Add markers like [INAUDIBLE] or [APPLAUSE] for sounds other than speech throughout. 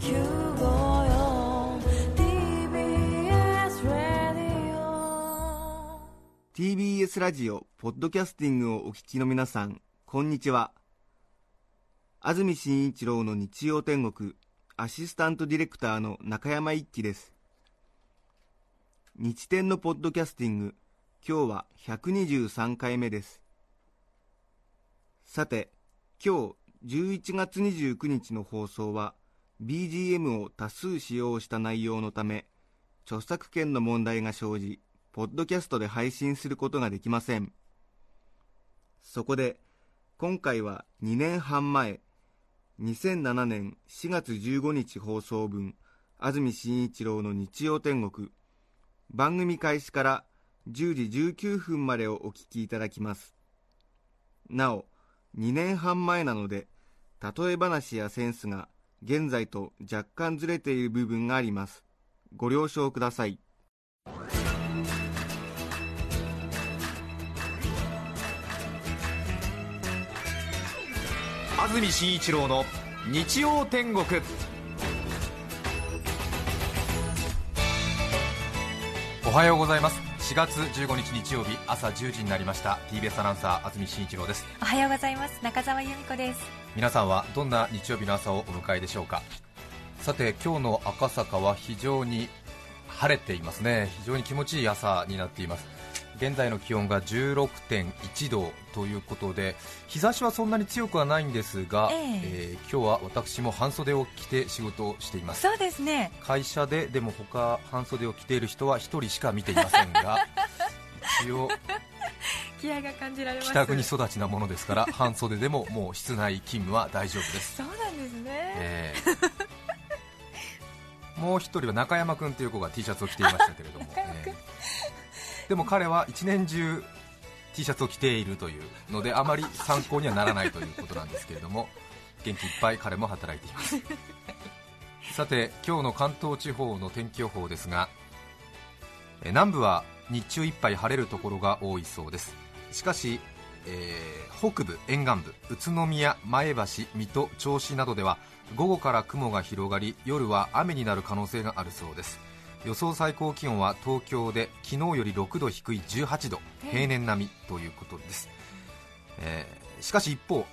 954 TBS ラディオ TBS ラジオポッドキャスティングをお聞きの皆さんこんにちは。安住紳一郎の日曜天国アシスタントディレクターの中山一輝です。日天のポッドキャスティング今日は123回目です。さて今日11月29日の放送は BGM を多数使用した内容のため著作権の問題が生じポッドキャストで配信することができません。そこで今回は2年半前2007年4月15日放送分安住紳一郎の日曜天国番組開始から10時19分までをお聞きいただきます。なお2年半前なので例え話やセンスが現在と若干ずれている部分があります。ご了承ください。安住紳一郎の日曜天国。おはようございます。4月15日日曜日朝10時になりました。TBS アナウンサー安住紳一郎です。おはようございます。中澤由美子です。皆さんはどんな日曜日の朝をお迎えでしょうか？さて今日の赤坂は非常に晴れていますね。非常に気持ちいい朝になっています現在の気温が16.1度ということで日差しはそんなに強くはないんですが、ええ。えー今日は私も半袖を着て仕事をしています。そうですね。会社ででも他半袖を着ている人は1人しか見ていませんが [LAUGHS] 一応気合が感じられます。北国育ちなものですから [LAUGHS] 半袖でももう室内勤務は大丈夫です、そうなんですね、えー [LAUGHS] もう一人は中山君という子が T シャツを着ていましたけれども、でも彼は一年中 T シャツを着ているというのであまり参考にはならないということなんですけれども [LAUGHS] 元気いっぱい彼も働いています。[LAUGHS] さて今日の関東地方の天気予報ですがえー南部は日中いっぱい晴れるところが多いそうです。しかし、えー北部沿岸部宇都宮前橋水戸銚子などでは午後から雲が広がり夜は雨になる可能性があるそうです予想最高気温は東京で昨日より6度低い18度平年並みということです、えーしかし一方明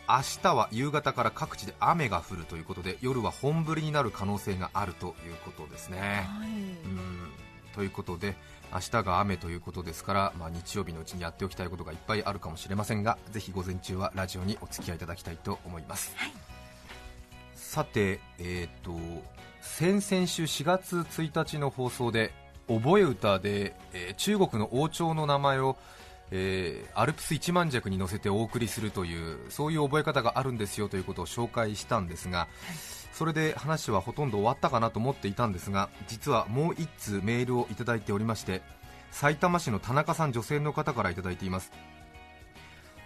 日は夕方から各地で雨が降るということで夜は本降りになる可能性があるということですね、はい。うん。ということで明日が雨ということですから、まあ、日曜日のうちにやっておきたいことがいっぱいあるかもしれませんがぜひ午前中はラジオにお付き合いいただきたいと思います、さて、えー、と先々週4月1日の放送で覚え歌で、えー中国の王朝の名前をえーアルプス一万尺に乗せてお送りするというそういう覚え方があるんですよということを紹介したんですが、それで話はほとんど終わったかなと思っていたんですが実はもう1通メールをいただいておりまして埼玉市の田中さん女性の方からいただいています、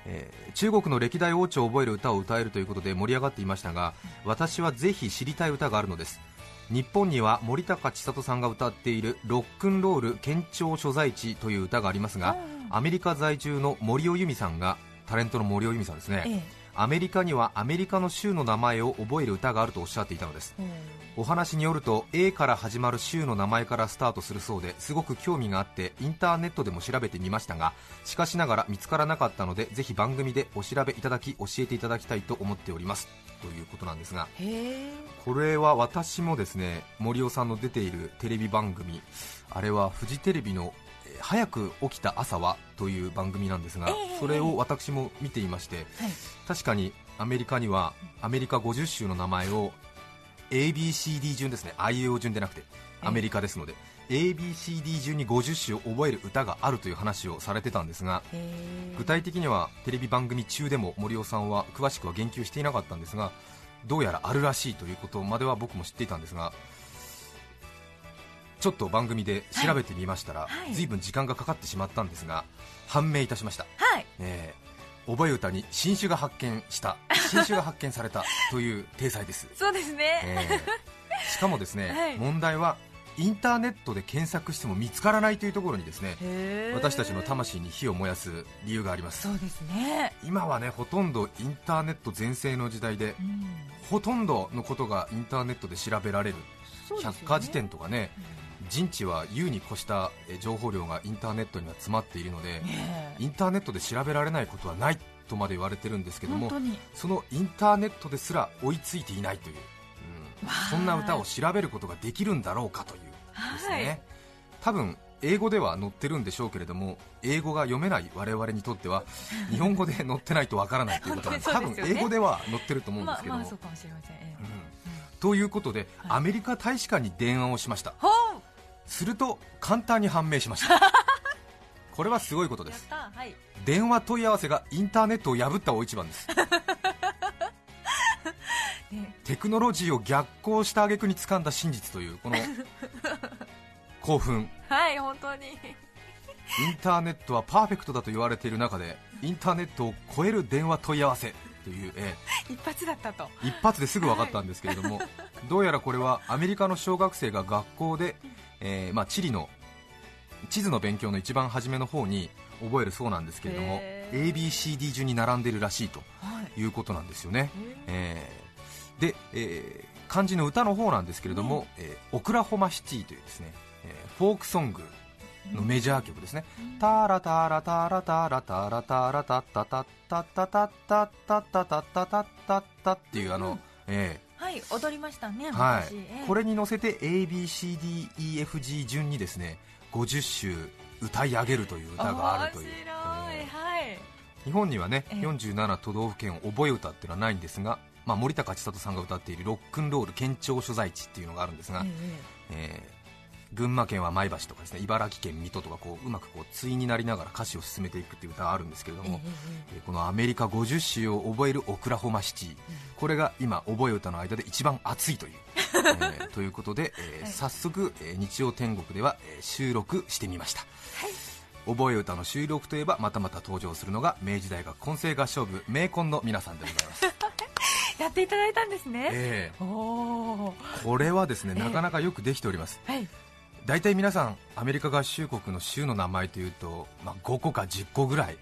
えー中国の歴代王朝を覚える歌を歌えるということで盛り上がっていましたが私はぜひ知りたい歌があるのです。日本には森高千里さんが歌っている「ロックンロール県庁所在地」という歌がありますがアメリカ在住の森尾由美さんがタレントの森尾由美さんですね、ええアメリカにはアメリカの州の名前を覚える歌があるとおっしゃっていたのです。お話によると A から始まる州の名前からスタートするそうですごく興味があってインターネットでも調べてみましたがしかしながら見つからなかったのでぜひ番組でお調べいただき教えていただきたいと思っております。ということなんですがこれは私もですね森尾さんの出ているテレビ番組あれはフジテレビのえー早く起きた朝はという番組なんですが、ええ。それを私も見ていまして、はい。確かにアメリカにはアメリカ50州の名前を ABCD 順ですね。IAO 順でなくてアメリカですので、ABCD 順に50州を覚える歌があるという話をされてたんですが具体的にはテレビ番組中でも森尾さんは詳しくは言及していなかったんですがどうやらあるらしいということまでは僕も知っていたんですがちょっと番組で調べてみましたら、はい。随分時間がかかってしまったんですが判明いたしました、はい。えー覚え歌に新種が発見した。新種が発見された [LAUGHS] という体裁です、そうですね、えーしかもですね、[LAUGHS] はい。問題はインターネットで検索しても見つからないというところにですね私たちの魂に火を燃やす理由があります。そうですね、今はねほとんどインターネット全盛の時代でうん。ほとんどのことがインターネットで調べられる百科事典とかね人知は優に越したえ情報量がインターネットには詰まっているのでインターネットで調べられないことはないとまで言われてるんですけどもそのインターネットですら追いついていないという、うん。そんな歌を調べることができるんだろうかというですね、はい。多分英語では載ってるんでしょうけれども英語が読めない我々にとっては [LAUGHS] 日本語で載ってないとわからないということなんです多分英語では載ってると思うんでますあけども、まあそうかもしれません、ええ。うん。ということで、はい。アメリカ大使館に電話をしました。ほんすると簡単に判明しました。[LAUGHS] これはすごいことです。たはい。電話問い合わせがインターネットを破った大一番です。[LAUGHS] ね。テクノロジーを逆行した挙句に掴んだ真実というこの興奮。[LAUGHS] はい本当に。インターネットはパーフェクトだと言われている中でインターネットを超える電話問い合わせという、え一発だったと。ー一発ですぐ分かったんですけれども、どうやらこれはアメリカの小学生が学校で、えーまあ、地理の地図の勉強の一番初めの方に覚えるそうなんですけれども ABCD 順に並んでるらしいとはい。いうことなんですよね、へえーで、えー漢字の歌の方なんですけれども、えーオクラホマシティというですね、えーフォークソングのメジャー曲ですね、タラタラタラタラタラタラタッタタッタッタタッタッタッタタッタタッタッタっていうあの、えはい踊りましたねーはい。これに乗せて ABCDEFG 順にですね50首歌い上げるという歌があるという。えーはい。日本にはねええ。47都道府県覚え歌っていうのはないんですが、まあ、森高千里さんが歌っているロックンロール県庁所在地っていうのがあるんですが、ええー群馬県は前橋とかですね茨城県水戸とかこううまくこう対になりながら歌詞を進めていくっていう歌があるんですけれどええも、えーこのアメリカ50首を覚えるオクラホマシティ、これが今覚え歌の間で一番熱いという、[LAUGHS] えーということで、えーはい。早速、えー日曜天国では、えー収録してみました、覚え歌の収録といえばまたまた登場するのが明治大学混声合唱部名コンの皆さんでございます、[LAUGHS] やっていただいたんですね、えおおー。これはですねええなかなかよくできております。はい大体皆さんアメリカ合衆国の州の名前というと、まあ、5個か10個ぐらい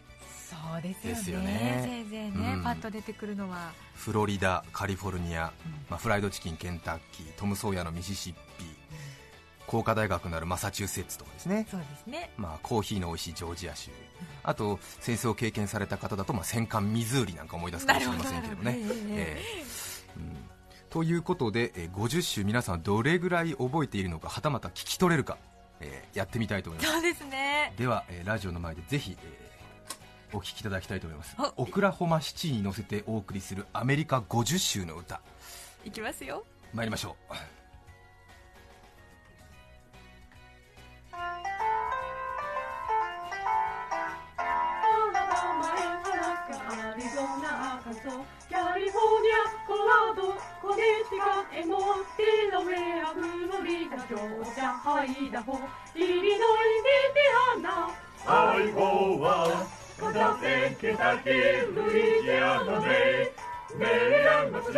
そうですよね。ですよね。せいぜいね、うん。パッと出てくるのは、フロリダカリフォルニア、うん。まあ、フライドチキンケンタッキートム・ソーヤのミシシッピ工科大学のあるマサチューセッツとかですね、そうですね。まあ、コーヒーの美味しいジョージア州。あと戦争を経験された方だと、まあ、戦艦ミズーリなんか思い出すかもしれませんけどもねどなるほど。ええ。えうんということで、えー50首皆さんどれぐらい覚えているのかはたまた聞き取れるか、えーやってみたいと思います。そうですね。では、えーラジオの前でぜひ、えーお聞きいただきたいと思います。おオクラホマシティに乗せてお送りするアメリカ50首の歌。いきますよ。参りましょうチカット、エモデラウェア、フロリダ、ジョージア、ハイダホ、イリノイ、インディアナ、アイオワ、カザセン、ケタキ、ルイジアナベイ、メリアン、マサチ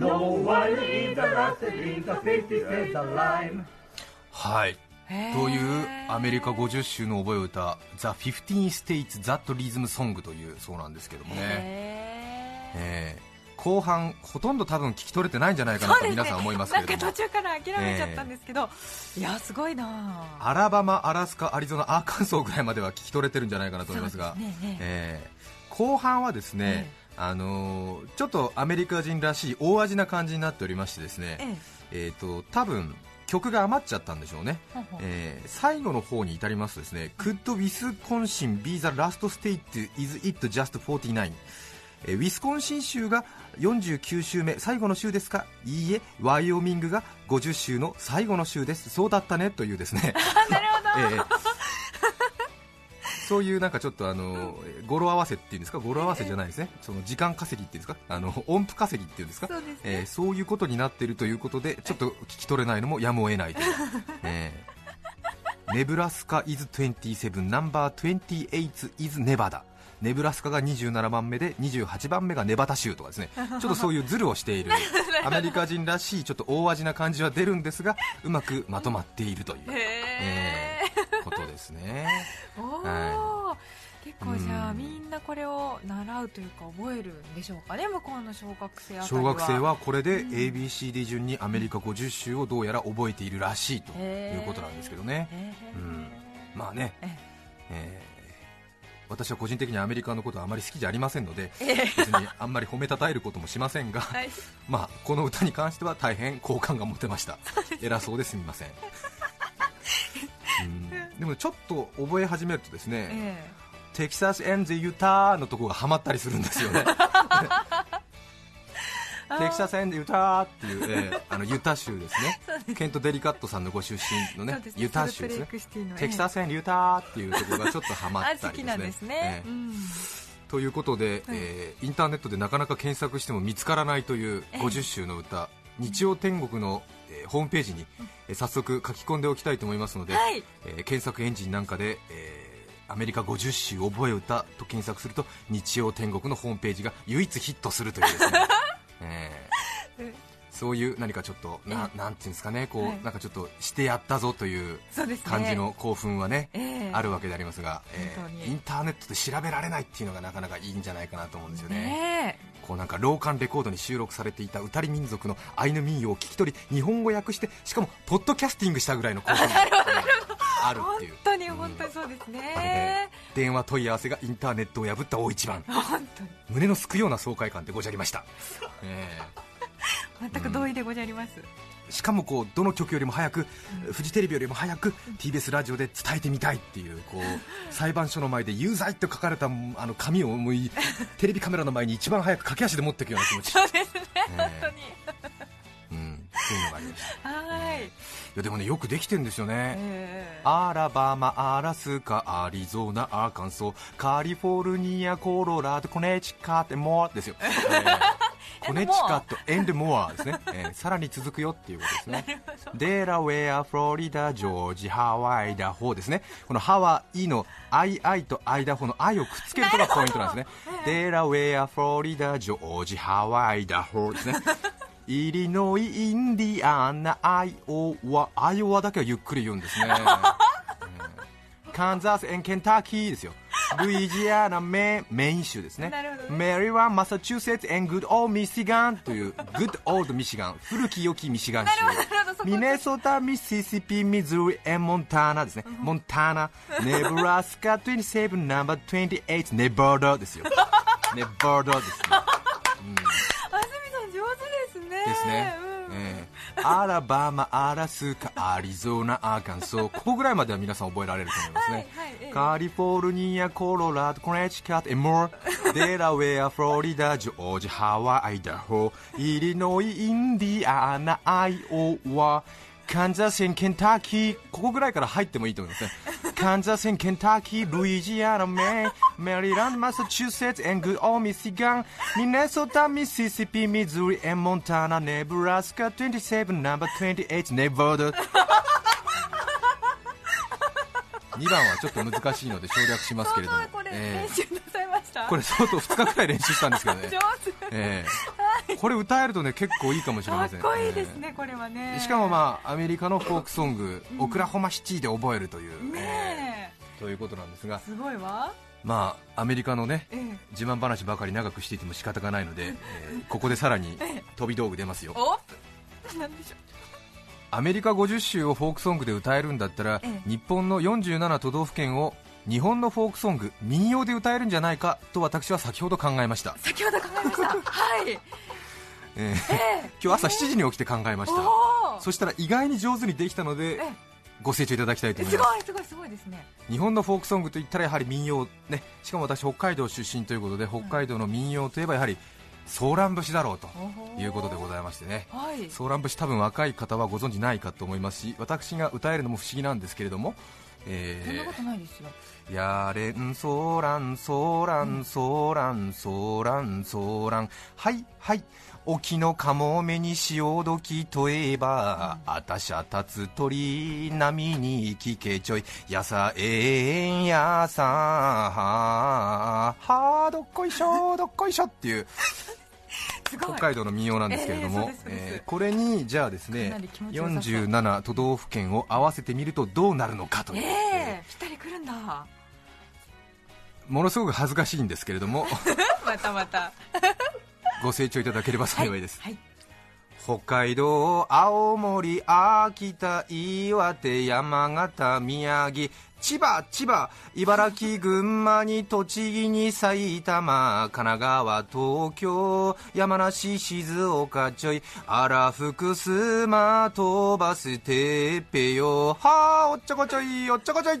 No one is the last in the 50 says the line. はい。というアメリカ50首の覚え歌「The 15 States That Rhythm Song」というそうなんですけどもね、へえー。後半ほとんど多分聞き取れてないんじゃないかーなと皆さん思いますけれども。なんか途中から諦めちゃったんですけど、いやすごいな。あアラバマ、アラスカ、アリゾナ、アーカンソーぐらいまでは聞き取れてるんじゃないかなと思いますが。すね。えー。後半はですね、あのーちょっとアメリカ人らしい大味な感じになっておりましてですね、ええ。ー、と多分曲が余っちゃったんでしょうね、えー最後の方に至りますとですね Could Wisconsin be the last state is it just 49えーウィスコンシン州が49週目最後の週ですか？いいえワイオミングが50週の最後の週です。そうだったねというですね。なるほど、[LAUGHS] えーそういうなんかちょっとあの語呂合わせっていうんですか？語呂合わせじゃないですね、その時間稼ぎっていうんですか？あの音符稼ぎっていうんですか？そうですね。えーそういうことになっているということでちょっと聞き取れないのもやむを得ないという、[LAUGHS] えーネブラスカ is 27ナンバー28 is ネバダネブラスカが27番目で28番目がネバダ州とかですね。ちょっとそういうズルをしている。[LAUGHS] アメリカ人らしいちょっと大味な感じは出るんですがうまくまとまっているという、へえーですね。は結構じゃあうんみんなこれを習うというか覚えるんでしょうかね向こうの小学生あたり小学生はこれでうん。ABCD 順にアメリカ50州をどうやら覚えているらしいということなんですけどね、うん。まあね。え、え。ー私は個人的にアメリカのことはあまり好きじゃありませんのでええ。別にあんまり褒めたたえることもしませんが、はい。まあ、この歌に関しては大変好感が持てました。偉そうですみませんうんでもちょっと覚え始めるとですね、えテキサス・エンゼ・ユタのとこがハマったりするんですよね。[LAUGHS] [LAUGHS] テキサス・エンゼ・ユタっていう、えーあのユタ州ですね。[LAUGHS] ケント・デリカットさんのご出身のねね。ユタ州ですね。テキサス・エン・ユタっていうところがちょっとハマあったりですね。ということで、えーインターネットでなかなか検索しても見つからないというええ50州の歌、日曜天国の、えーホームページに、えー早速書き込んでおきたいと思いますので、はい。えー検索エンジンなんかで、えーアメリカ50州覚え歌と検索すると日曜天国のホームページが唯一ヒットするというですね、[LAUGHS] えー。うんそういう何かちょっとななんていうんですかねこう、はい。なんかちょっとしてやったぞという感じの興奮はね、ええ。あるわけでありますが、えーインターネットで調べられないっていうのがなかなかいいんじゃないかなと思うんですよね。ねこうなんか老館レコードに収録されていた歌り民族のアイヌ民謡を聞き取り日本語訳してしかもポッドキャスティングしたぐらいの興奮が [LAUGHS] あるっていう。本当にうん本当にそうですね。ね、電話問い合わせがインターネットを破った大一番。[LAUGHS] 胸のすくような爽快感でごじゃりました、え全く同意でございます、ーしかもこうどの曲よりも早く、フジテレビよりも早く TBS ラジオで伝えてみたいっていうこう [LAUGHS] 裁判所の前で有罪と書かれたあの紙をもうい [LAUGHS] テレビカメラの前に一番早く駆け足で持っていくような気持ち、そうですね、え。本当に。うん、そういうのがありましたはい、いやでもねよくできてるんですよね、えアラバマ、アラスカ、アリゾナ、アーカンソー、カリフォルニア、コロラド、コネチカット、 more ですよ、[LAUGHS] えーコネチカット、 and more ですね、[LAUGHS] えーさらに続くよっていうことですね、デラウェア、フロリダ、ジョージ、ハワイ、ダホーですね、このハワイのアイアイとアイダホのアイをくっつけるのがポイントなんですね、[LAUGHS] デラウェア、フロリダ、ジョージ、ハワイ、ダホーですね。[LAUGHS] イリノイ、インディアナ、アイオワ、アイオワだけはゆっくり言うんですね。カンザス、 and ケンタッキーですよ。ルイジアナ、メメイン州ですねなるほど。ねメリーワン、マサチューセッツ、 good old ミシガンという、 good old ミシガン、古き良きミシガン州。ミネソタ、ミシシピ、ミズーリ、 and モンタナですね。モンタナ、ネブラスカ27、ナンバー28、ネバダですよ。ネバダですね。あすみさん上手ですねですね、うん [LAUGHS] えーアラバマ、アラスカ、アリゾナ、アーカンソーここぐらいまでは皆さん覚えられると思いますね、はいはいええ。カリフォルニア、コロラド、コネチカット、エモーデラウェア、フロリダ、ジョージ、ハワイ、ダホーイリノイ、インディアナ、アイオワカンザス県ケンタッキーここぐらいから入ってもいいと思いますね Kansas and Kentucky, Louisiana, Maine, Maryland, Massachusetts, and good old Michigan, Minnesota, Mississippi, Missouri, and Montana, Nebraska, 27, number 28, Nevada. [LAUGHS] 2番はちょっと難しいので省略しますけれども。これえ練習なさいました、ーこれ相当2日くらい練習したんですけどね。上手。えーこれ歌えるとね結構いいかもしれかません。っこいいですえね、これはーね。しかもまあアメリカのフォークソング、オクラホマシティで覚えるという、ねえ。ーということなんですが。えすごいわ。まあアメリカのねええ。自慢話ばかり長くしていても仕方がないので、[LAUGHS] えーここでさらに飛び道具出ますよ。おでしょアメリカ50州をフォークソングで歌えるんだったら、ええ。日本の47都道府県を日本のフォークソング民謡で歌えるんじゃないかと私は先ほど考えました、う先ほど考えました。はい。えー今日朝7時に起きて考えました。そしたら意外に上手にできたのでえご清聴いただきたいと思いす。ますごいすごいすごいですね。日本のフォークソングといったらやはり民謡ねしかも私北海道出身ということで北海道の民謡といえばやはりソーラン節だろうということでございましてね。はい。ソーラン節多分若い方はご存知ないかと思います。し私が歌えるのも不思議なんですけれども、えーそんなことないですよ。やれんソーランソーランソーランソーランソーラン。はいはい。沖のカモメに潮時といえば、あたしゃ立つ鳥波に聞けちょい。やさえんやさははどっこいしょどっこいしょっていう北海道の民謡なんですけれども、えーこれにじゃあですかねなり気持ちよさそう。47都道府県を合わせてみるとどうなるのかという、ええぴったりくるんだ。ものすごく恥ずかしいんですけれども。[LAUGHS] またまた。ご清聴いただければ幸いです、はい北海道青森秋田岩手山形宮城千葉千葉茨城群馬に栃木に埼玉神奈川東京山梨静岡ちょいあら福島飛ばすてっぺよはあおっちょこちょいおっちょこちょい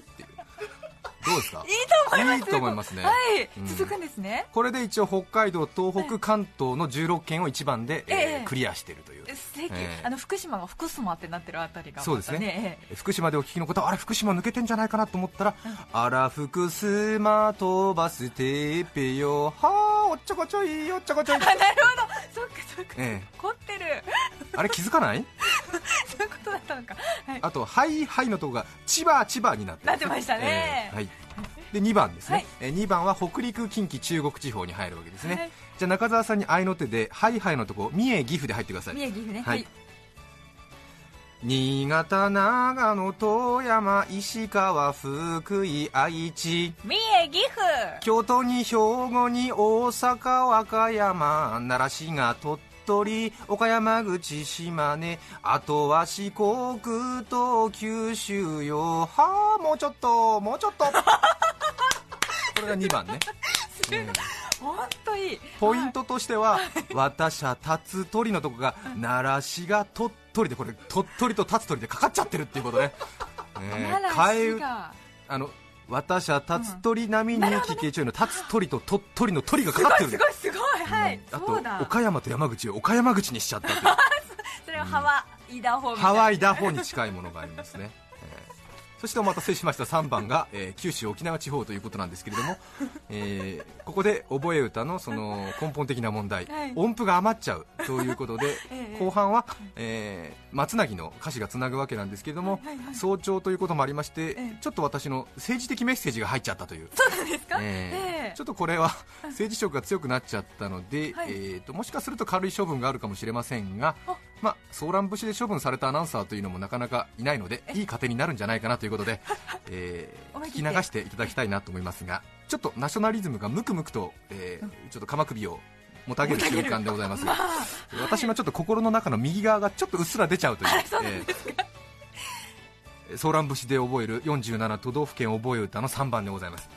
どうですか？[LAUGHS] いいと思います。いいと思いますね。はい、うん。続くんですね。これで一応北海道東北関東の16県を一番で、えーええ。クリアしているという。素敵、ええ。あの福島が福島ってなってるあたりがまたそうですね。ね福島でお聞きの方はあれ福島抜けてんじゃないかなと思ったら、あら福島飛ばすてっぺよはあおっちょこちょいおっちょこちょい、あ [LAUGHS] なるほど。そっかそっか。え凝ってる。えあれ気づかない？そういうことだったのか。はい。あと「はいはい」のとこが千葉千葉になってなってましたね。ええはい。で2番ですね、はい。えー2番は北陸近畿中国地方に入るわけですね、はい。じゃあ中澤さんに合いの手で「はいはい」のとこ三重岐阜で入ってください。三重岐阜ね。はい。新潟、長野、富山、石川、福井、愛知。三重岐阜。京都に兵庫に大阪、和歌山、奈良市が鳥取、岡山口、島根、あとは四国と九州よ。はあ、もうちょっと、もうちょっと。[LAUGHS] これが2番ね。うん。本当いい。ポイントとしては、私は立つ鳥のとこが奈良市が鳥取で、これ鳥取と立つ鳥でかかっちゃってるっていうことね。替 [LAUGHS] えあの私は立つ鳥並みに聞けちょいの。立つ鳥と鳥取の鳥がかかってるすごいすごいはい、うんあとそうだ。岡山と山口を岡山口にしちゃったっていう。[LAUGHS] それはハワイダホハワイダホに近いものがありますね、えーそしてお待たせしました。3番が、えー九州沖縄地方ということなんですけれども、えーここで覚え歌のその根本的な問題、はい。音符が余っちゃうということで、[LAUGHS] ええ。後半は、えー松なぎの歌詞がつなぐわけなんですけれども、はいはいはい。早朝ということもありまして、ええ。ちょっと私の政治的メッセージが入っちゃったという。そうなんですか、えーええ。ちょっとこれは政治色が強くなっちゃったので、はい。えー、ともしかすると軽い処分があるかもしれませんがあ、まあ、ソーラン節で処分されたアナウンサーというのもなかなかいないのでいい糧になるんじゃないかなということで、[LAUGHS] えー聞き流していただきたいなと思いますがちょっとナショナリズムがムクムクと、えーちょっと鎌首をもたげる瞬間でございます。[LAUGHS] が、私のちょっと心の中の右側がちょっとうっすら出ちゃうという。[LAUGHS] えーソーラン節で覚える47都道府県覚え歌の3番でございます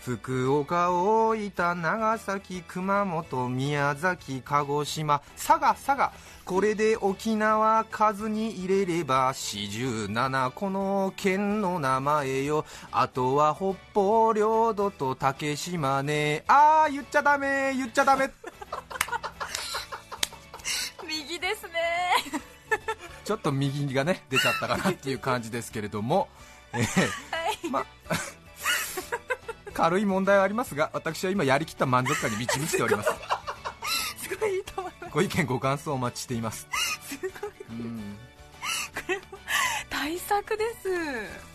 福岡、大分、長崎、熊本、宮崎、鹿児島、佐賀、佐賀、これで沖縄数に入れれば47この県の名前よ、あとは北方領土と竹島ね、あー言っちゃダメ、言っちゃダメ、[LAUGHS] 右ですね。[LAUGHS] ちょっと右がね出ちゃったかなっていう感じですけれども、えー [LAUGHS] まあ軽い問題はありますが、私は今やりきった満足感に満ち満ちております。[LAUGHS] すごいいいと思います。ご意見ご感想お待ちしています。すごい。うん。対策です。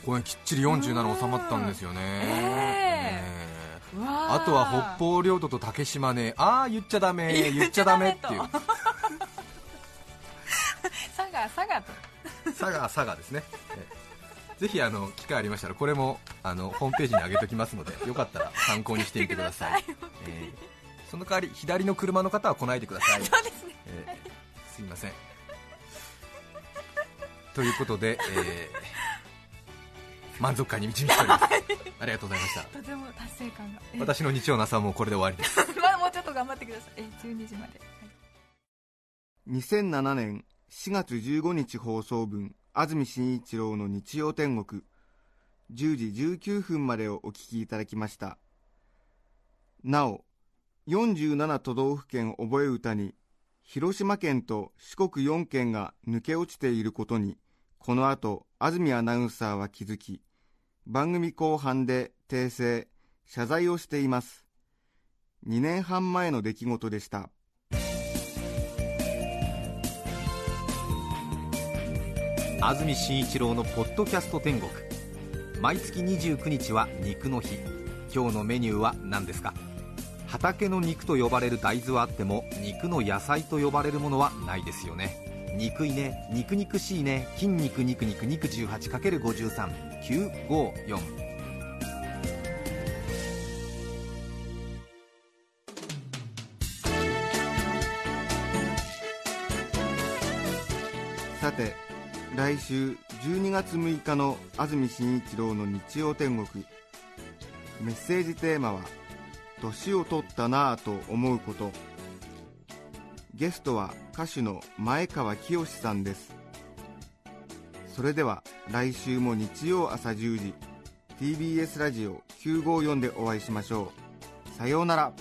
これきっちり47収まったんですよね、ええうわーあとは北方領土と竹島ね。ああ言っちゃダメ。言っちゃダメっていう。[LAUGHS] 佐賀佐賀と。佐賀佐賀ですね、[LAUGHS] ええぜひあの機会ありましたらこれもあのホームページに上げておきますので [LAUGHS] よかったら参考にしてみてください。[LAUGHS] ええその代わり左の車の方は来ないでください。[LAUGHS] そうですね。えーすいません。ということで、えー満足感に満ち満ちております。ありがとうございました。とても達成感が。え私の日曜の朝はもうこれで終わりです。まだもうちょっと頑張ってください。え12時まで、はい。2007年4月15日放送分安住紳一郎の日曜天国。10時19分までをお聞きいただきました。なお47都道府県覚え歌に広島県と四国4県が抜け落ちていることにこの後安住アナウンサーは気づき番組後半で訂正謝罪をしています。2年半前の出来事でした。安住紳一郎の「ポッドキャスト天国」毎月29日は肉の日。今日のメニューは何ですか？畑の肉と呼ばれる大豆はあっても肉の野菜と呼ばれるものはないですよね。肉いね肉肉しいね筋肉肉肉肉 18×53954 来週12月6日の安住紳一郎の日曜天国。メッセージテーマは「年を取ったなぁと思うこと」ゲストは歌手の前川清さんです。それでは来週も日曜朝10時 TBS ラジオ954でお会いしましょう。さようなら。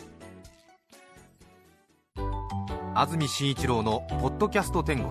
安住紳一郎の「ポッドキャスト天国」